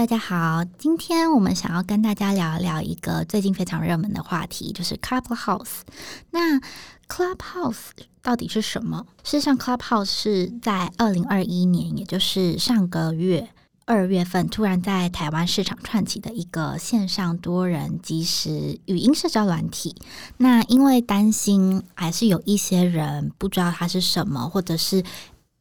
大家好，今天我们想要跟大家聊一聊一个最近非常热门的话题，就是 Clubhouse。那 Clubhouse 到底是什么？事实上，Clubhouse 是在二零二一年，也就是上个月二月份，突然在台湾市场串起的一个线上多人即时语音社交软体。那因为担心还是有一些人不知道它是什么，或者是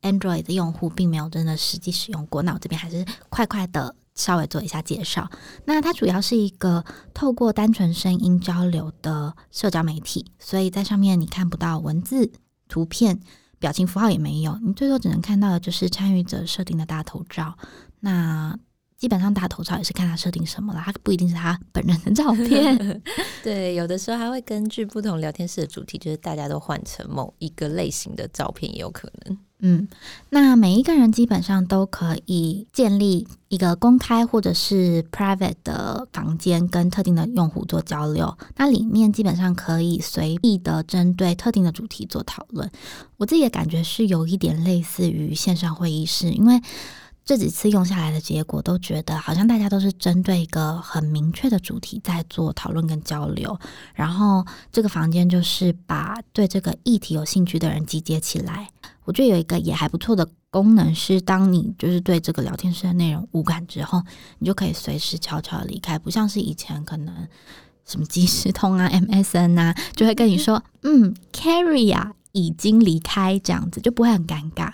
Android 的用户并没有真的实际使用过，那我这边还是快快的。稍微做一下介绍，那它主要是一个透过单纯声音交流的社交媒体，所以在上面你看不到文字、图片、表情符号也没有，你最多只能看到的就是参与者设定的大头照。那基本上大头照也是看他设定什么了，他不一定是他本人的照片。对，有的时候还会根据不同聊天室的主题，就是大家都换成某一个类型的照片也有可能。嗯，那每一个人基本上都可以建立一个公开或者是 private 的房间，跟特定的用户做交流。那里面基本上可以随意的针对特定的主题做讨论。我自己的感觉是有一点类似于线上会议室，因为这几次用下来的结果都觉得好像大家都是针对一个很明确的主题在做讨论跟交流。然后这个房间就是把对这个议题有兴趣的人集结起来。我觉得有一个也还不错的功能是，当你就是对这个聊天室的内容无感之后，你就可以随时悄悄离开，不像是以前可能什么即时通啊、MSN 啊，就会跟你说，嗯，Carrie 啊已经离开，这样子就不会很尴尬。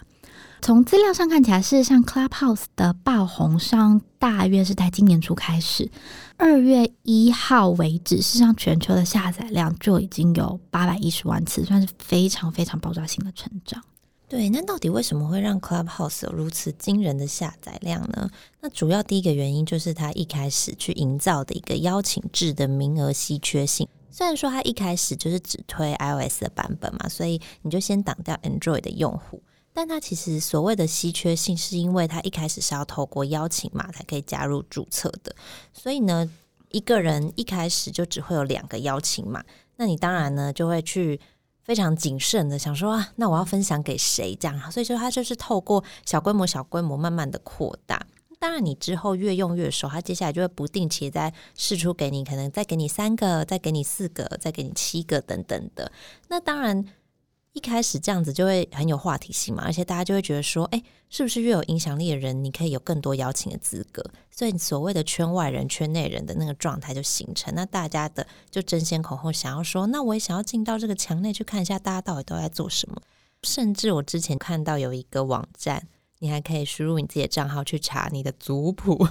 从资料上看起来，事实上 Clubhouse 的爆红上大约是在今年初开始，二月一号为止，事实上全球的下载量就已经有八百一十万次，算是非常非常爆炸性的成长。对，那到底为什么会让 Clubhouse 有如此惊人的下载量呢？那主要第一个原因就是它一开始去营造的一个邀请制的名额稀缺性。虽然说它一开始就是只推 iOS 的版本嘛，所以你就先挡掉 Android 的用户。但它其实所谓的稀缺性，是因为它一开始是要透过邀请码才可以加入注册的。所以呢，一个人一开始就只会有两个邀请码，那你当然呢就会去。非常谨慎的想说啊，那我要分享给谁这样？所以说它就是透过小规模、小规模慢慢的扩大。当然，你之后越用越熟，它接下来就会不定期再试出给你，可能再给你三个，再给你四个，再给你七个等等的。那当然。一开始这样子就会很有话题性嘛，而且大家就会觉得说，哎，是不是越有影响力的人，你可以有更多邀请的资格？所以所谓的圈外人、圈内人的那个状态就形成。那大家的就争先恐后想要说，那我也想要进到这个墙内去看一下，大家到底都在做什么。甚至我之前看到有一个网站，你还可以输入你自己的账号去查你的族谱。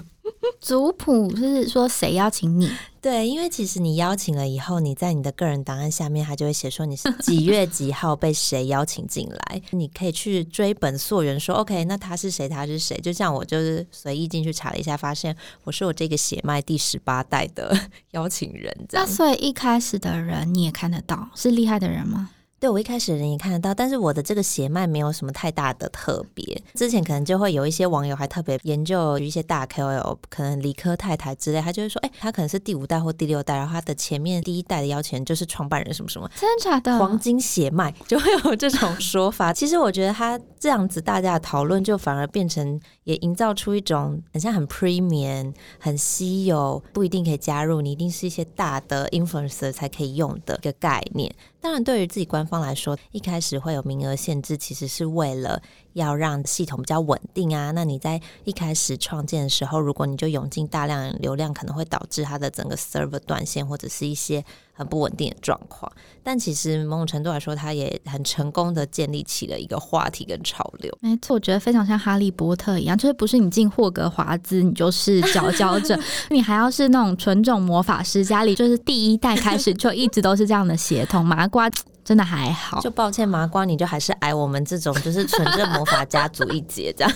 族谱是说谁邀请你？对，因为其实你邀请了以后，你在你的个人档案下面，他就会写说你是几月几号被谁邀请进来，你可以去追本溯源，说 OK，那他是谁？他是谁？就像我就是随意进去查了一下，发现我是我这个血脉第十八代的 邀请人。那所以一开始的人你也看得到，是厉害的人吗？对，我一开始的人也看得到，但是我的这个血脉没有什么太大的特别。之前可能就会有一些网友还特别研究一些大 KOL，可能理科太太之类，他就会说，哎，他可能是第五代或第六代，然后他的前面第一代的邀请人就是创办人什么什么，真的假的？黄金血脉就会有这种说法。其实我觉得他这样子大家的讨论就反而变成也营造出一种很像很 premium、很稀有，不一定可以加入，你一定是一些大的 influencer 才可以用的一个概念。当然，对于自己官方来说，一开始会有名额限制，其实是为了要让系统比较稳定啊。那你在一开始创建的时候，如果你就涌进大量流量，可能会导致它的整个 server 断线，或者是一些。很不稳定的状况，但其实某种程度来说，它也很成功的建立起了一个话题跟潮流。没错，我觉得非常像哈利波特一样，就是不是你进霍格华兹，你就是佼佼者，你还要是那种纯种魔法师，家里就是第一代开始就一直都是这样的血统。麻瓜真的还好，就抱歉，麻瓜你就还是矮我们这种就是纯正魔法家族一截这样。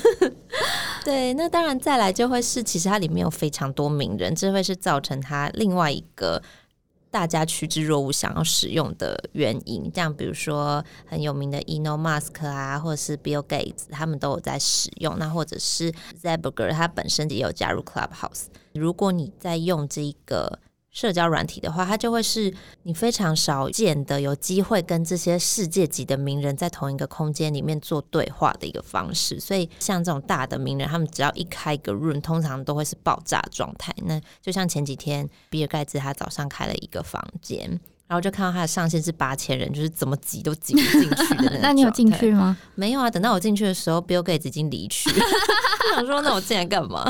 对，那当然再来就会是，其实它里面有非常多名人，这会是造成它另外一个。大家趋之若鹜想要使用的原因，这样比如说很有名的 e n o Musk 啊，或者是 Bill Gates，他们都有在使用。那或者是 z e b e r g e r 他本身也有加入 Clubhouse。如果你在用这个。社交软体的话，它就会是你非常少见的有机会跟这些世界级的名人在同一个空间里面做对话的一个方式。所以，像这种大的名人，他们只要一开一个 room，通常都会是爆炸状态。那就像前几天比尔盖茨他早上开了一个房间，然后就看到他的上限是八千人，就是怎么挤都挤不进去的那。那你有进去吗？没有啊，等到我进去的时候，比尔盖茨已经离去。我想说，那我进来干嘛？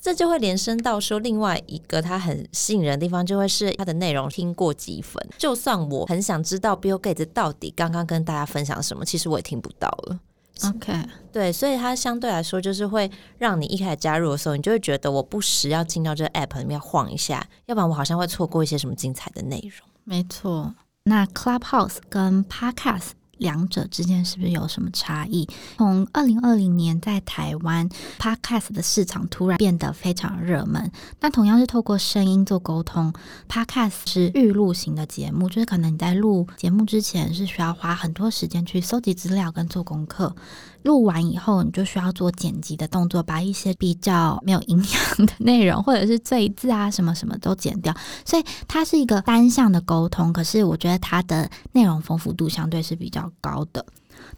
这就会连伸到说，另外一个它很吸引人的地方，就会是它的内容听过几分。就算我很想知道 Bill Gates 到底刚刚跟大家分享什么，其实我也听不到了。OK，对，所以它相对来说，就是会让你一开始加入的时候，你就会觉得我不时要进到这个 App 里面晃一下，要不然我好像会错过一些什么精彩的内容。没错，那 Clubhouse 跟 Podcast。两者之间是不是有什么差异？从二零二零年在台湾 Podcast 的市场突然变得非常热门。那同样是透过声音做沟通，Podcast 是预录型的节目，就是可能你在录节目之前是需要花很多时间去搜集资料跟做功课。录完以后，你就需要做剪辑的动作，把一些比较没有营养的内容，或者是赘字啊什么什么都剪掉。所以它是一个单向的沟通，可是我觉得它的内容丰富度相对是比较高的。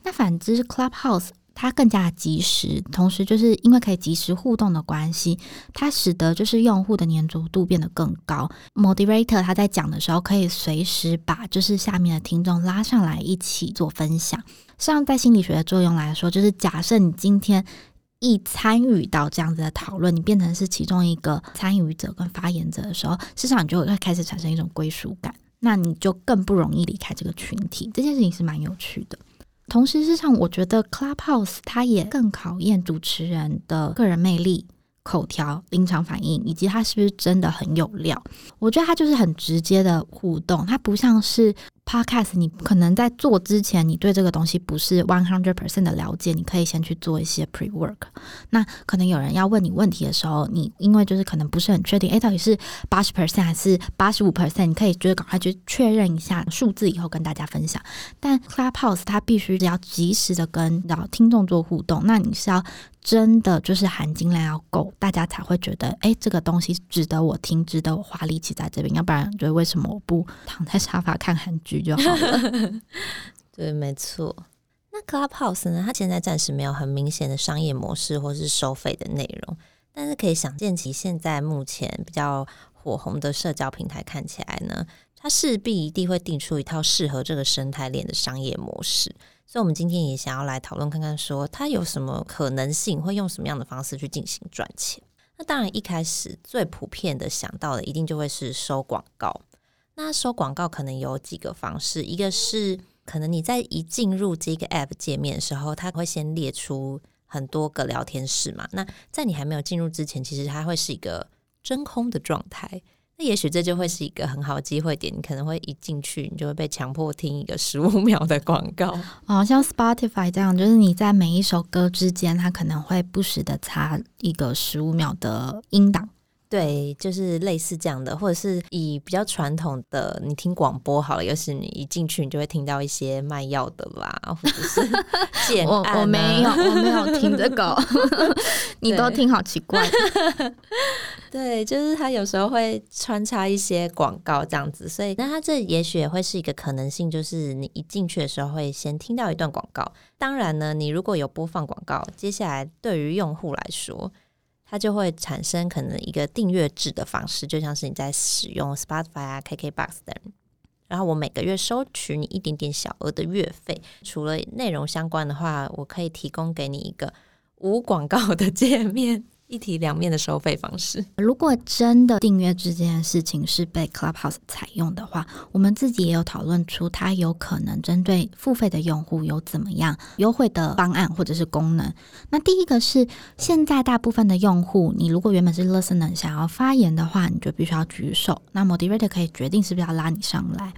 那反之，Clubhouse 它更加及时，同时就是因为可以及时互动的关系，它使得就是用户的黏着度变得更高。Moderator 他在讲的时候，可以随时把就是下面的听众拉上来一起做分享。像在心理学的作用来说，就是假设你今天一参与到这样子的讨论，你变成是其中一个参与者跟发言者的时候，事实上你就会开始产生一种归属感，那你就更不容易离开这个群体。这件事情是蛮有趣的。同时，事实上我觉得 Clubhouse 它也更考验主持人的个人魅力、口条、临场反应，以及他是不是真的很有料。我觉得他就是很直接的互动，他不像是。Podcast，你可能在做之前，你对这个东西不是 one hundred percent 的了解，你可以先去做一些 pre work。那可能有人要问你问题的时候，你因为就是可能不是很确定，诶，到底是八十 percent 还是八十五 percent？你可以就是赶快去确认一下数字以后跟大家分享。但 Clubhouse 它必须要及时的跟然后听众做互动，那你是要。真的就是含金量要够，大家才会觉得，哎，这个东西值得我听，值得我花力气在这边。要不然，觉得为什么我不躺在沙发看韩剧就好了？对，没错。那 Clubhouse 呢？它现在暂时没有很明显的商业模式或是收费的内容，但是可以想见其现在目前比较火红的社交平台看起来呢，它势必一定会定出一套适合这个生态链的商业模式。所以，我们今天也想要来讨论看看，说它有什么可能性，会用什么样的方式去进行赚钱。那当然，一开始最普遍的想到的，一定就会是收广告。那收广告可能有几个方式，一个是可能你在一进入这个 App 界面的时候，它会先列出很多个聊天室嘛。那在你还没有进入之前，其实它会是一个真空的状态。那也许这就会是一个很好的机会点，你可能会一进去，你就会被强迫听一个十五秒的广告。哦，像 Spotify 这样，就是你在每一首歌之间，它可能会不时的插一个十五秒的音档。对，就是类似这样的，或者是以比较传统的，你听广播好了，又是你一进去，你就会听到一些卖药的啦，或者是 简我我没有，我没有 听这个，你都听好奇怪。对，就是他有时候会穿插一些广告这样子，所以那他这也许也会是一个可能性，就是你一进去的时候会先听到一段广告。当然呢，你如果有播放广告，接下来对于用户来说。它就会产生可能一个订阅制的方式，就像是你在使用 Spotify 啊、KKBox 等，然后我每个月收取你一点点小额的月费，除了内容相关的话，我可以提供给你一个无广告的界面。一体两面的收费方式。如果真的订阅这件事情是被 Clubhouse 采用的话，我们自己也有讨论出，它有可能针对付费的用户有怎么样优惠的方案或者是功能。那第一个是，现在大部分的用户，你如果原本是 Listener 想要发言的话，你就必须要举手，那 Moderator 可以决定是不是要拉你上来。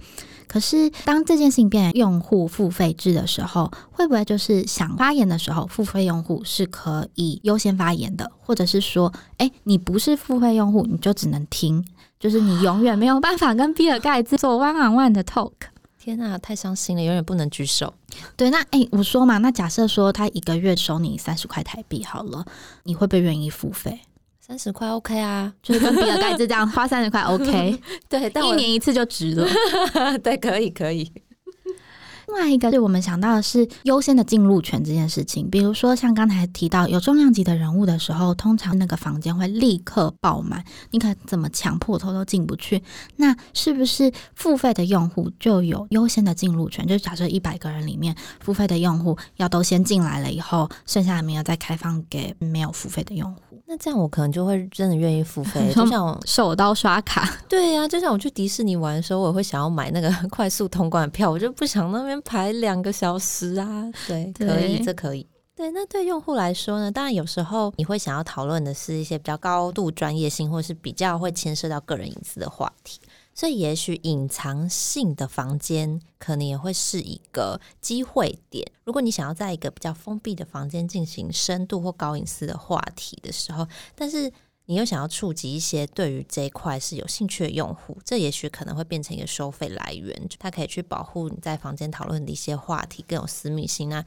可是，当这件事情变成用户付费制的时候，会不会就是想发言的时候，付费用户是可以优先发言的，或者是说，诶，你不是付费用户，你就只能听。就是你永远没有办法跟比尔盖茨做 one on one 的 talk。天哪，太伤心了，永远不能举手。对，那哎、欸，我说嘛，那假设说他一个月收你三十块台币好了，你会不会愿意付费？三十块 OK 啊，就是跟比尔盖茨这样花三十块 OK。对，但一年一次就值了。对，可以可以。另外一个是我们想到的是优先的进入权这件事情，比如说像刚才提到有重量级的人物的时候，通常那个房间会立刻爆满，你可怎么强迫头都进不去？那是不是付费的用户就有优先的进入权？就假设一百个人里面，付费的用户要都先进来了以后，剩下的名额再开放给没有付费的用户。那这样我可能就会真的愿意付费，就像我手刀刷卡。对呀、就像我去迪士尼玩的时候，我会想要买那个 快速通关的票，我就不想那边排两个小时啊。对，对可以，这可以。对，那对用户来说呢？当然有时候你会想要讨论的是一些比较高度专业性，或是比较会牵涉到个人隐私的话题。所以，也许隐藏性的房间可能也会是一个机会点。如果你想要在一个比较封闭的房间进行深度或高隐私的话题的时候，但是你又想要触及一些对于这一块是有兴趣的用户，这也许可能会变成一个收费来源。它可以去保护你在房间讨论的一些话题更有私密性。那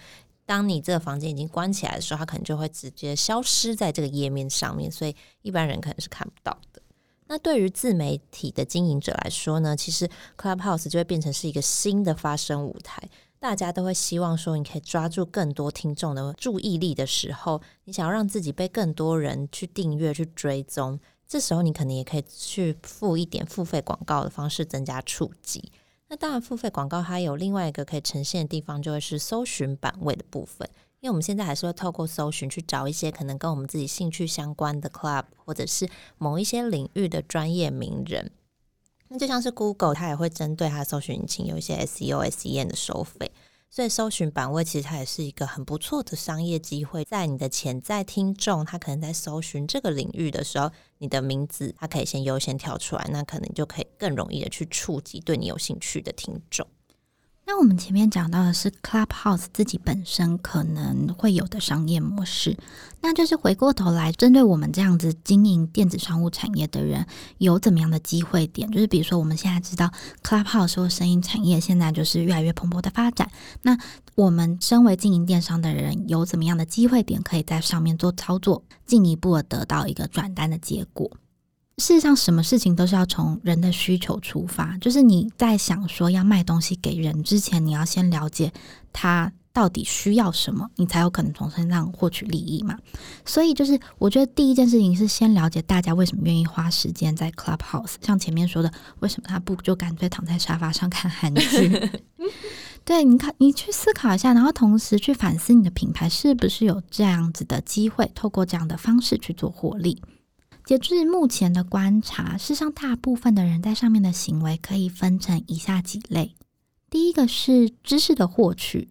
当你这个房间已经关起来的时候，它可能就会直接消失在这个页面上面，所以一般人可能是看不到的。那对于自媒体的经营者来说呢，其实 Clubhouse 就会变成是一个新的发声舞台。大家都会希望说，你可以抓住更多听众的注意力的时候，你想要让自己被更多人去订阅、去追踪，这时候你可能也可以去付一点付费广告的方式增加触及。那当然，付费广告它有另外一个可以呈现的地方，就会是搜寻版位的部分。因为我们现在还是会透过搜寻去找一些可能跟我们自己兴趣相关的 club，或者是某一些领域的专业名人。那就像是 Google，它也会针对它搜寻引擎有一些 SEO、SEM 的收费，所以搜寻版位其实它也是一个很不错的商业机会。在你的潜在听众，他可能在搜寻这个领域的时候，你的名字他可以先优先跳出来，那可能就可以更容易的去触及对你有兴趣的听众。那我们前面讲到的是 Clubhouse 自己本身可能会有的商业模式，那就是回过头来针对我们这样子经营电子商务产业的人，有怎么样的机会点？就是比如说我们现在知道 Clubhouse 或声音产业现在就是越来越蓬勃的发展，那我们身为经营电商的人，有怎么样的机会点可以在上面做操作，进一步的得到一个转单的结果？事实上，什么事情都是要从人的需求出发。就是你在想说要卖东西给人之前，你要先了解他到底需要什么，你才有可能从身上获取利益嘛。所以，就是我觉得第一件事情是先了解大家为什么愿意花时间在 Clubhouse。像前面说的，为什么他不就干脆躺在沙发上看韩剧？对，你看，你去思考一下，然后同时去反思你的品牌是不是有这样子的机会，透过这样的方式去做获利。截至目前的观察，世上大部分的人在上面的行为可以分成以下几类：第一个是知识的获取，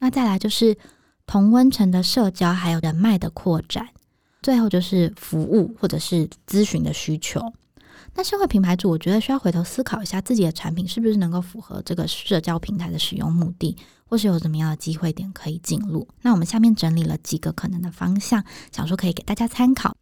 那再来就是同温层的社交，还有人脉的扩展，最后就是服务或者是咨询的需求。那社会品牌主，我觉得需要回头思考一下自己的产品是不是能够符合这个社交平台的使用目的，或是有怎么样的机会点可以进入。那我们下面整理了几个可能的方向，想说可以给大家参考。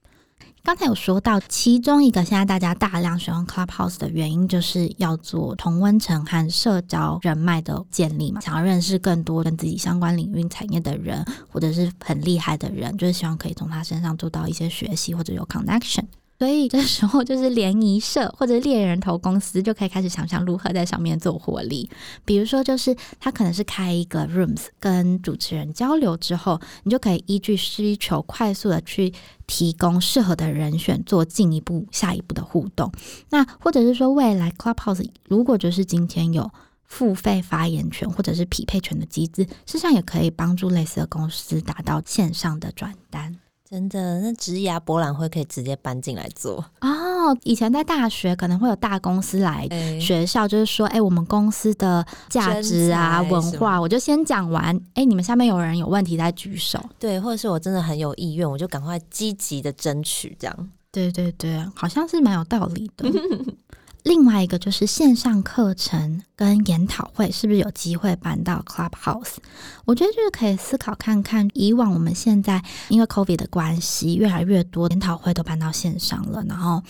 刚才有说到，其中一个现在大家大量使用 Clubhouse 的原因，就是要做同温层和社交人脉的建立嘛，想要认识更多跟自己相关领域产业的人，或者是很厉害的人，就是希望可以从他身上做到一些学习或者有 connection。所以这时候就是联谊社或者猎人头公司就可以开始想象如何在上面做获利。比如说，就是他可能是开一个 rooms 跟主持人交流之后，你就可以依据需求快速的去提供适合的人选做进一步下一步的互动。那或者是说，未来 Clubhouse 如果就是今天有付费发言权或者是匹配权的机制，事实上也可以帮助类似的公司达到线上的转单。真的，那职涯博览会可以直接搬进来做 哦。以前在大学可能会有大公司来学校，就是说，哎、欸，我们公司的价值啊、文化，我就先讲完。哎、欸，你们下面有人有问题再举手。对，或者是我真的很有意愿，我就赶快积极的争取这样。对对对，好像是蛮有道理的。另外一个就是线上课程跟研讨会是不是有机会搬到 Clubhouse？我觉得就是可以思考看看，以往我们现在因为 COVID 的关系，越来越多研讨会都搬到线上了，然后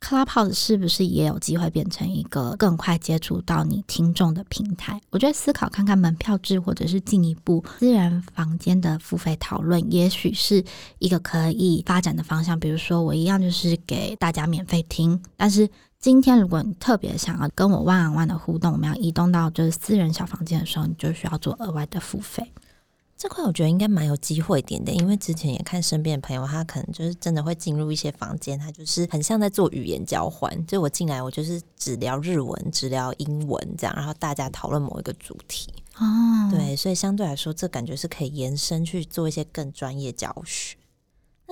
Clubhouse 是不是也有机会变成一个更快接触到你听众的平台？我觉得思考看看门票制，或者是进一步私人房间的付费讨论，也许是一个可以发展的方向。比如说，我一样就是给大家免费听，但是今天如果你特别想要跟我 on one 的互动，我们要移动到就是私人小房间的时候，你就需要做额外的付费。这块我觉得应该蛮有机会点的，因为之前也看身边的朋友，他可能就是真的会进入一些房间，他就是很像在做语言交换。就我进来，我就是只聊日文，只聊英文这样，然后大家讨论某一个主题。哦，对，所以相对来说，这感觉是可以延伸去做一些更专业教学。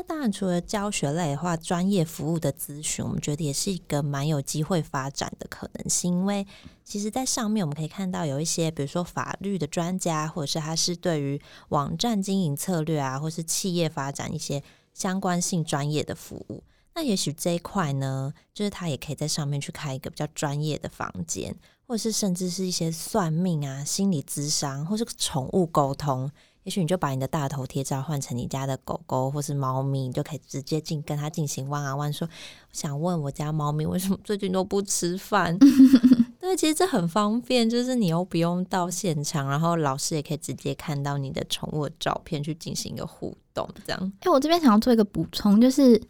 那当然，除了教学类的话，专业服务的咨询，我们觉得也是一个蛮有机会发展的可能性。因为其实，在上面我们可以看到有一些，比如说法律的专家，或者是他是对于网站经营策略啊，或是企业发展一些相关性专业的服务。那也许这一块呢，就是他也可以在上面去开一个比较专业的房间，或者是甚至是一些算命啊、心理咨商，或是宠物沟通。也许你就把你的大头贴照换成你家的狗狗或是猫咪，你就可以直接进跟他进行 one on one，说想问我家猫咪为什么最近都不吃饭？对，其实这很方便，就是你又不用到现场，然后老师也可以直接看到你的宠物的照片去进行一个互动，这样。哎、欸，我这边想要做一个补充，就是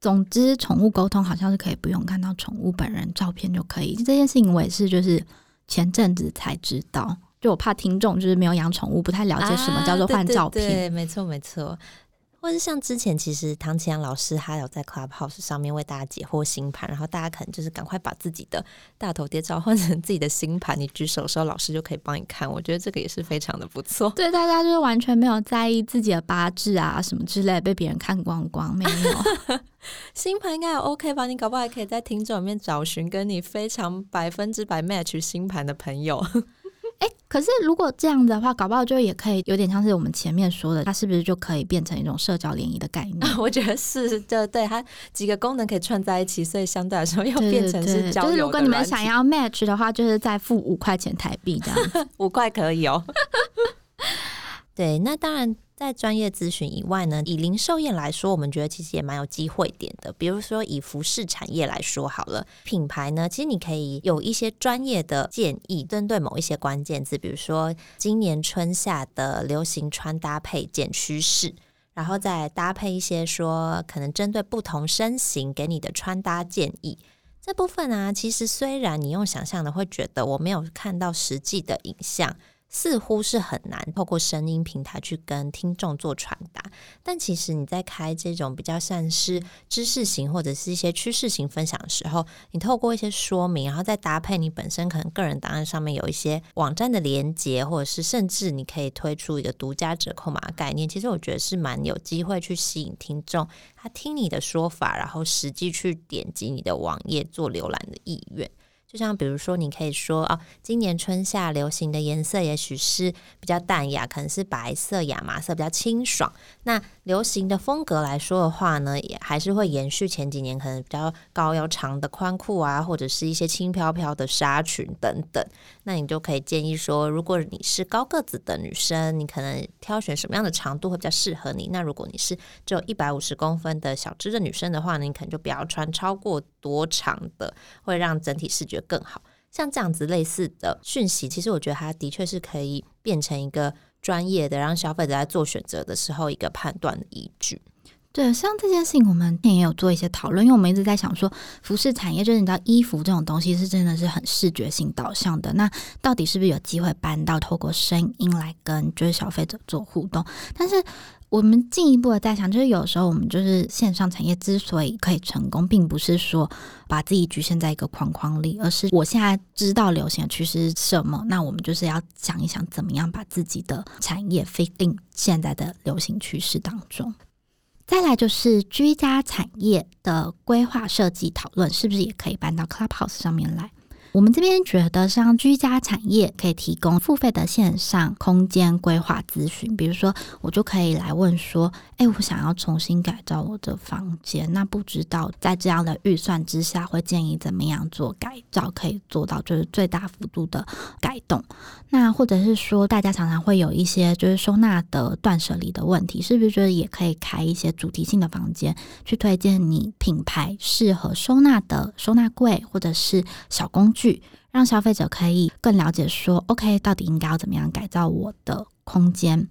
总之宠物沟通好像是可以不用看到宠物本人照片就可以，这件事情我也是就是前阵子才知道。就我怕听众就是没有养宠物，不太了解什么叫做换照片。啊、对，对，对，没错没错。或者像之前，其实唐綺阳老师他有在 Clubhouse 上面为大家解惑星盘，然后大家可能就是赶快把自己的大头贴照换成自己的星盘，你举手的时候，老师就可以帮你看。我觉得这个也是非常的不错。对，大家就是完全没有在意自己的八字啊什么之类，被别人看光光没有。星盘应该也 OK 吧？你搞不好还可以在听众里面找寻跟你非常百分之百 match 星盘的朋友。哎，可是如果这样的话，搞不好就也可以有点像是我们前面说的，它是不是就可以变成一种社交联谊的概念？我觉得是，就对，它几个功能可以串在一起，所以相对来说又变成是交友的。就是如果你们想要 match 的话，就是再付五块钱台币这样，五块可以哦。对，那当然。在专业咨询以外呢，以零售业来说，我们觉得其实也蛮有机会点的。比如说以服饰产业来说好了，品牌呢，其实你可以有一些专业的建议，针对某一些关键字，比如说今年春夏的流行穿搭配件趋势，然后再搭配一些说可能针对不同身形给你的穿搭建议。这部分啊，其实虽然你用想象的会觉得我没有看到实际的影像。似乎是很难透过声音平台去跟听众做传达，但其实你在开这种比较像是知识型或者是一些趋势型分享的时候，你透过一些说明，然后再搭配你本身可能个人档案上面有一些网站的连接，或者是甚至你可以推出一个独家折扣码概念，其实我觉得是蛮有机会去吸引听众，他听你的说法，然后实际去点击你的网页做浏览的意愿。就像比如说，你可以说哦，今年春夏流行的颜色也许是比较淡雅，可能是白色、亚麻色，比较清爽。那流行的风格来说的话呢，也还是会延续前几年可能比较高腰长的宽裤啊，或者是一些轻飘飘的纱裙等等。那你就可以建议说，如果你是高个子的女生，你可能挑选什么样的长度会比较适合你？那如果你是只有一百五十公分的小只的女生的话呢，你可能就不要穿超过多长的，会让整体视觉更好。像这样子类似的讯息，其实我觉得它的确是可以变成一个专业的，让消费者在做选择的时候一个判断的依据。对，像这件事情，我们也有做一些讨论，因为我们一直在想说，服饰产业就是你知道，衣服这种东西是真的是很视觉性导向的。那到底是不是有机会搬到透过声音来跟就是消费者做互动？但是我们进一步的在想，就是有时候我们就是线上产业之所以可以成功，并不是说把自己局限在一个框框里，而是我现在知道流行趋势是什么，那我们就是要想一想，怎么样把自己的产业 fit in 现在的流行趋势当中。再来就是居家产业的规划设计讨论，是不是也可以搬到 Clubhouse 上面来？我们这边觉得，像居家产业可以提供付费的线上空间规划咨询，比如说，我就可以来问说，哎，我想要重新改造我的房间，那不知道在这样的预算之下，会建议怎么样做改造，可以做到就是最大幅度的改动。那或者是说，大家常常会有一些就是收纳的断舍离的问题，是不是觉得也可以开一些主题性的房间，去推荐你品牌适合收纳的收纳柜或者是小工具，让消费者可以更了解说，OK，到底应该要怎么样改造我的空间。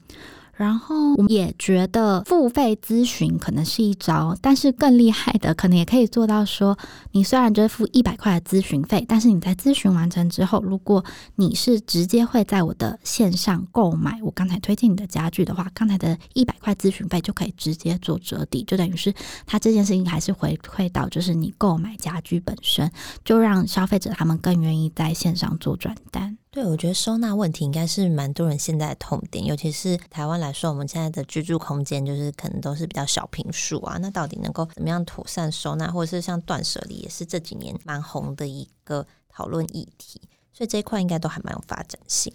然后我也觉得付费咨询可能是一招，但是更厉害的可能也可以做到说，你虽然就是付一百块的咨询费，但是你在咨询完成之后，如果你是直接会在我的线上购买我刚才推荐你的家具的话，刚才的一百块咨询费就可以直接做折抵，就等于是他这件事情还是回馈到就是你购买家具本身，就让消费者他们更愿意在线上做转单。对，我觉得收纳问题应该是蛮多人现在的痛点，尤其是台湾来说，我们现在的居住空间就是可能都是比较小坪数啊。那到底能够怎么样妥善收纳，或者是像断舍离，也是这几年蛮红的一个讨论议题。所以这一块应该都还蛮有发展性。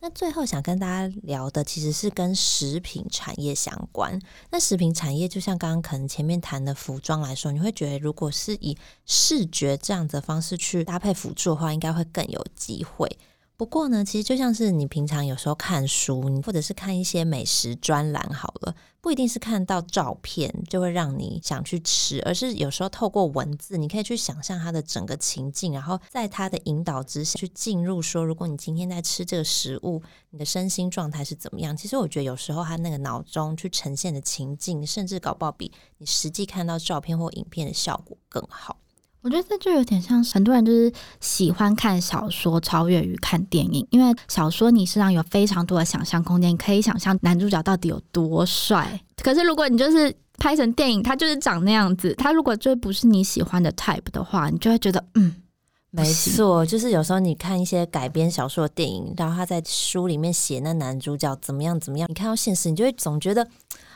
那最后想跟大家聊的，其实是跟食品产业相关。那食品产业就像刚刚可能前面谈的服装来说，你会觉得如果是以视觉这样的方式去搭配辅助的话，应该会更有机会。不过呢，其实就像是你平常有时候看书，你或者是看一些美食专栏，好了，不一定是看到照片就会让你想去吃，而是有时候透过文字，你可以去想象它的整个情境，然后在它的引导之下去进入说，如果你今天在吃这个食物，你的身心状态是怎么样？其实我觉得有时候他那个脑中去呈现的情境，甚至搞不好比你实际看到照片或影片的效果更好。我觉得这就有点像很多人就是喜欢看小说超越于看电影，因为小说你实际上有非常多的想象空间，你可以想象男主角到底有多帅。可是如果你就是拍成电影，他就是长那样子，他如果就不是你喜欢的 type 的话，你就会觉得嗯，没错，就是有时候你看一些改编小说的电影，然后他在书里面写那男主角怎么样怎么样，你看到现实，你就会总觉得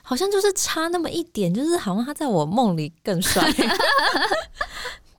好像就是差那么一点，就是好像他在我梦里更帅。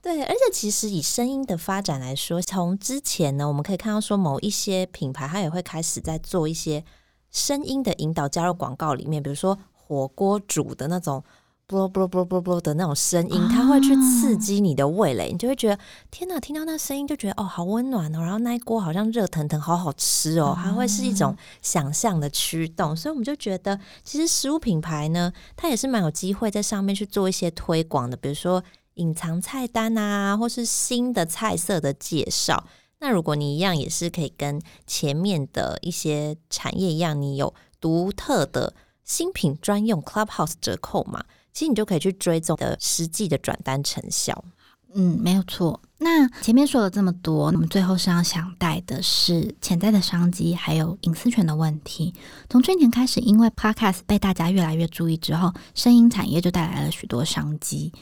对，而且其实以声音的发展来说，从之前呢，我们可以看到说某一些品牌，它也会开始在做一些声音的引导加入广告里面，比如说火锅煮的那种“啵啵啵啵啵”的那种声音，它会去刺激你的味蕾，你就会觉得天哪，听到那声音就觉得哦，好温暖哦，然后那一锅好像热腾腾，好好吃哦，它会是一种想象的驱动，所以我们就觉得，其实食物品牌呢，它也是蛮有机会在上面去做一些推广的，比如说。隐藏菜单啊，或是新的菜色的介绍。那如果你一样也是可以跟前面的一些产业一样，你有独特的新品专用 Clubhouse 折扣嘛，其实你就可以去追踪的实际的转单成效。嗯，没有错。那前面说了这么多，我们最后是要想带的是潜在的商机，还有隐私权的问题。从去年开始，因为 Podcast 被大家越来越注意之后，声音产业就带来了许多商机。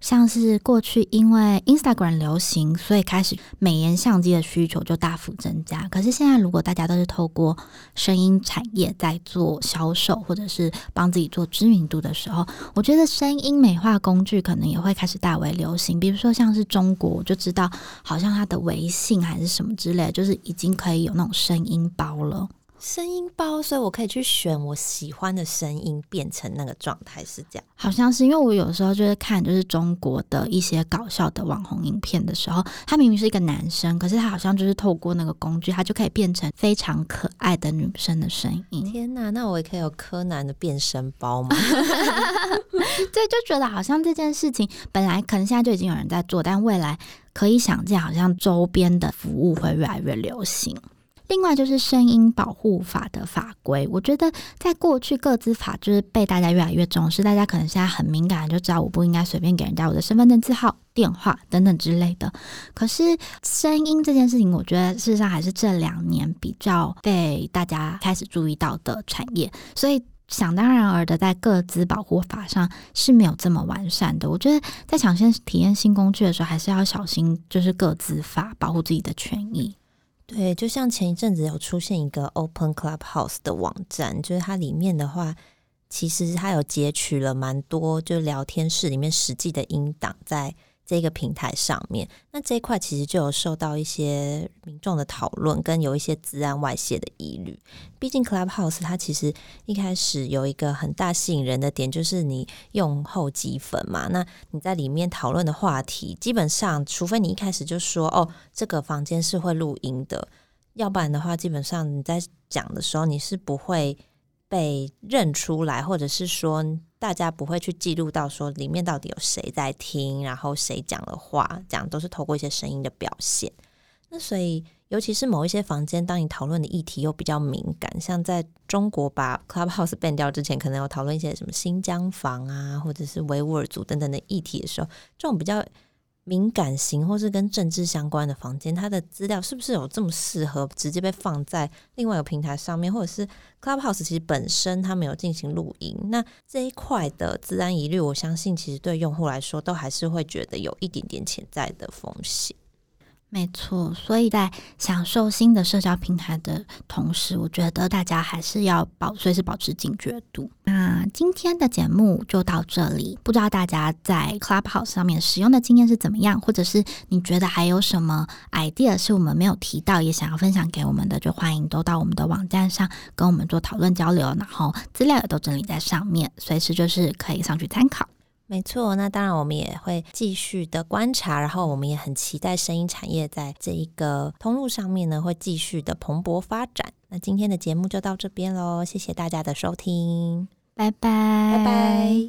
像是过去因为 Instagram 流行，所以开始美颜相机的需求就大幅增加。可是现在，如果大家都是透过声音产业在做销售，或者是帮自己做知名度的时候，我觉得声音美化工具可能也会开始大为流行。比如说，像是中国，就知道好像他的微信还是什么之类，就是已经可以有那种声音包了。声音包，所以我可以去选我喜欢的声音，变成那个状态，是这样？好像是，因为我有时候就是看就是中国的一些搞笑的网红影片的时候，他明明是一个男生，可是他好像就是透过那个工具，他就可以变成非常可爱的女生的声音。天哪，那我也可以有柯南的变身包吗？对，就觉得好像这件事情本来可能现在就已经有人在做，但未来可以想见，好像周边的服务会越来越流行。另外就是声音保护法的法规，我觉得在过去个资法就是被大家越来越重视，大家可能现在很敏感，就知道我不应该随便给人家我的身份证字号、电话等等之类的。可是声音这件事情，我觉得事实上还是这两年比较被大家开始注意到的产业，所以想当然而的在各自保护法上是没有这么完善的。我觉得在抢先体验新工具的时候，还是要小心，就是各自法保护自己的权益。对，就像前一阵子有出现一个 Open Clubhouse 的网站，就是它里面的话，其实它有截取了蛮多，就聊天室里面实际的音档，在这个平台上面。那这一块其实就有受到一些民众的讨论，跟有一些资安外泄的疑虑。毕竟 Clubhouse 它其实一开始有一个很大吸引人的点，就是你用后积分嘛。那你在里面讨论的话题，基本上除非你一开始就说哦，这个房间是会录音的，要不然的话，基本上你在讲的时候你是不会被认出来，或者是说大家不会去记录到说里面到底有谁在听，然后谁讲了话，这样都是透过一些声音的表现。那所以，尤其是某一些房间，当你讨论的议题又比较敏感，像在中国把 Clubhouse ban 掉之前，可能有讨论一些什么新疆房啊，或者是维吾尔族等等的议题的时候，这种比较。敏感型或是跟政治相关的房间，它的资料是不是有这么适合直接被放在另外一个平台上面，或者是 Clubhouse 其实本身它没有进行录音，那这一块的自然疑虑，我相信其实对用户来说都还是会觉得有一点点潜在的风险。没错，所以在享受新的社交平台的同时，我觉得大家还是要保随时保持警觉度。那今天的节目就到这里，不知道大家在 Clubhouse 上面使用的经验是怎么样，或者是你觉得还有什么 idea 是我们没有提到，也想要分享给我们的，就欢迎都到我们的网站上跟我们做讨论交流，然后资料也都整理在上面，随时就是可以上去参考。没错，那当然我们也会继续的观察，然后我们也很期待声音产业在这一个通路上面呢会继续的蓬勃发展。那今天的节目就到这边喽，谢谢大家的收听，拜拜，拜拜。